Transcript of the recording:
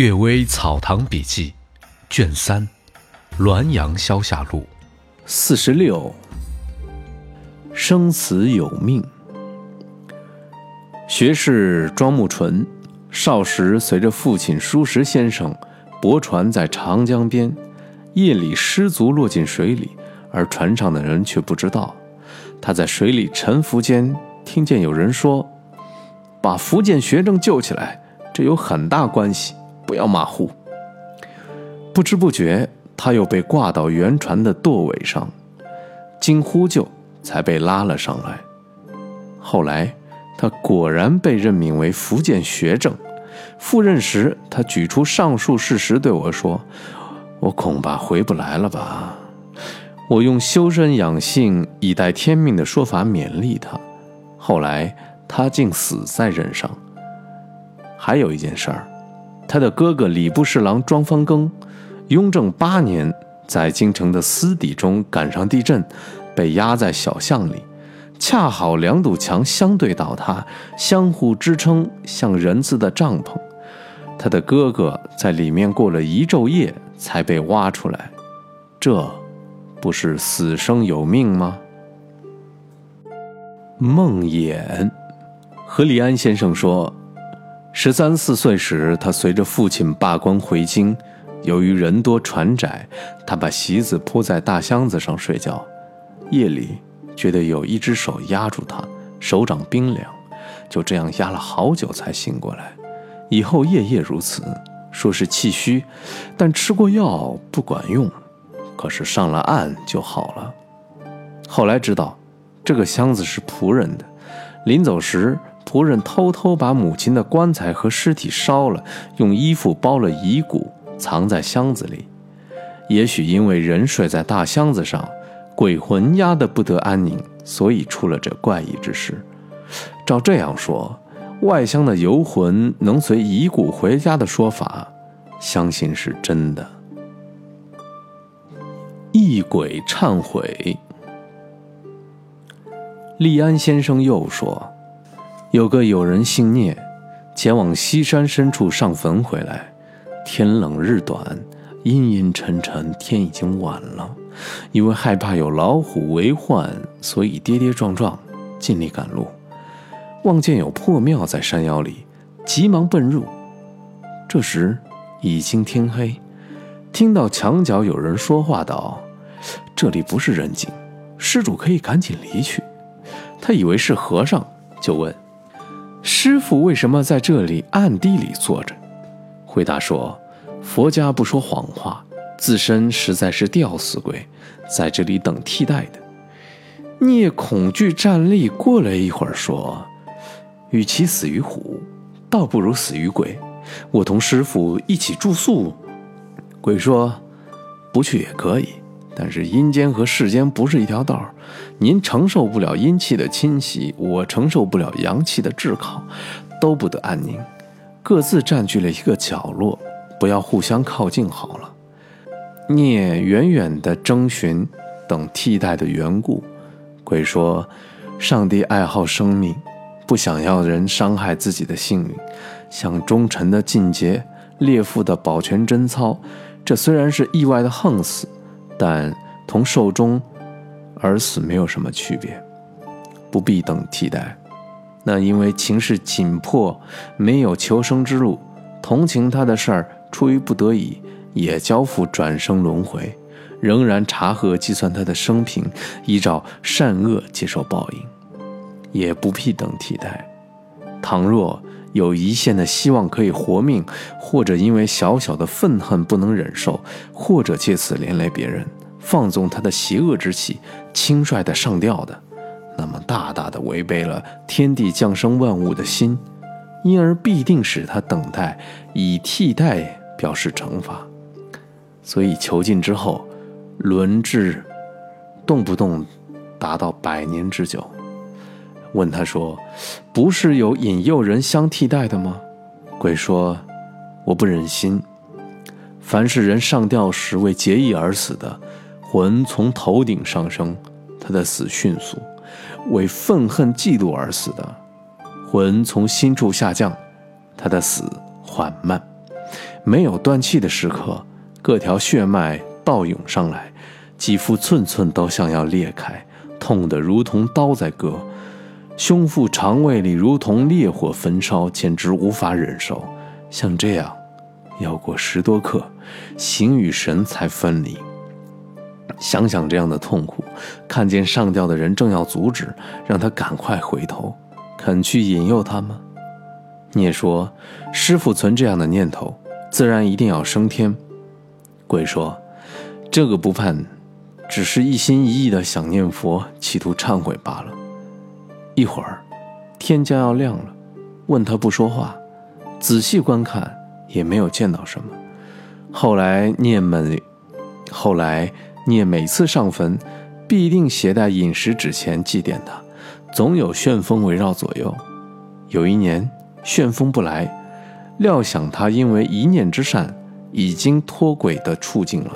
岳微草堂笔记，卷三，《滦阳消夏录》，四十六。生死有命。学士庄木纯少时随着父亲舒石先生泊船在长江边，夜里失足落进水里，而船上的人却不知道。他在水里沉浮间，听见有人说：“把福建学政救起来，这有很大关系。”不要马虎。不知不觉，他又被挂到原船的舵尾上，经呼救才被拉了上来。后来，他果然被任命为福建学政。赴任时，他举出上述事实对我说：“我恐怕回不来了吧？”我用修身养性、以待天命的说法勉励他。后来，他竟死在任上。还有一件事儿。他的哥哥礼部侍郎庄方庚，雍正八年在京城的私邸中赶上地震，被压在小巷里，恰好两堵墙相对倒塌，相互支撑，像人字的帐篷。他的哥哥在里面过了一昼夜才被挖出来，这不是死生有命吗？梦魇，何立安先生说。十三四岁时，他随着父亲罢官回京。由于人多船窄，他把席子铺在大箱子上睡觉。夜里觉得有一只手压住他，手掌冰凉，就这样压了好久才醒过来。以后夜夜如此，说是气虚，但吃过药不管用。可是上了岸就好了。后来知道，这个箱子是仆人的，临走时。仆人偷偷把母亲的棺材和尸体烧了，用衣服包了遗骨，藏在箱子里。也许因为人睡在大箱子上，鬼魂压得不得安宁，所以出了这怪异之事。照这样说，外乡的游魂能随遗骨回家的说法，相信是真的。异鬼忏悔，利安先生又说。有个友人姓聂，前往西山深处上坟回来，天冷日短，阴阴沉沉，天已经晚了。因为害怕有老虎为患，所以跌跌撞撞，尽力赶路。望见有破庙在山腰里，急忙奔入。这时已经天黑，听到墙角有人说话道：“这里不是人境，施主可以赶紧离去。”他以为是和尚，就问。师傅为什么在这里暗地里坐着？回答说：“佛家不说谎话，自身实在是吊死鬼，在这里等替代的。”聂恐惧站立，过了一会儿说：“与其死于虎，倒不如死于鬼。我同师傅一起住宿。”鬼说：“不去也可以。”但是阴间和世间不是一条道您承受不了阴气的侵袭，我承受不了阳气的炙烤，都不得安宁，各自占据了一个角落，不要互相靠近好了。聂远远地征询等替代的缘故，鬼说：上帝爱好生命，不想要人伤害自己的性命，像忠臣的尽节，烈妇的保全贞操，这虽然是意外的横死。但同寿终而死没有什么区别，不必等替代。那因为情势紧迫，没有求生之路，同情他的事儿，出于不得已，也交付转生轮回，仍然查核计算他的生平，依照善恶接受报应，也不必等替代。倘若有一线的希望可以活命，或者因为小小的愤恨不能忍受，或者借此连累别人，放纵他的邪恶之气，轻率的上吊的，那么大大的违背了天地降生万物的心，因而必定使他等待，以替代表示惩罚。所以囚禁之后，轮至动不动达到百年之久。问他说：“不是有引诱人相替代的吗？”鬼说：“我不忍心。凡是人上吊时为结义而死的，魂从头顶上升，他的死迅速；为愤恨嫉妒而死的，魂从心处下降，他的死缓慢；没有断气的时刻，各条血脉倒涌上来，肌肤寸寸都像要裂开，痛得如同刀在割，胸腹肠胃里如同烈火焚烧，简直无法忍受。像这样，要过十多刻，形与神才分离。想想这样的痛苦，看见上吊的人正要阻止，让他赶快回头，肯去引诱他吗？聂说：“师傅存这样的念头，自然一定要升天。”鬼说：“这个不判，只是一心一意的想念佛，企图忏悔罢了。”一会儿，天将要亮了，问他不说话，仔细观看也没有见到什么。后来聂每，后来聂每次上坟，必定携带饮食纸钱祭奠他，总有旋风围绕左右。有一年。旋风不来，料想他因为一念之善，已经脱轨的处境了。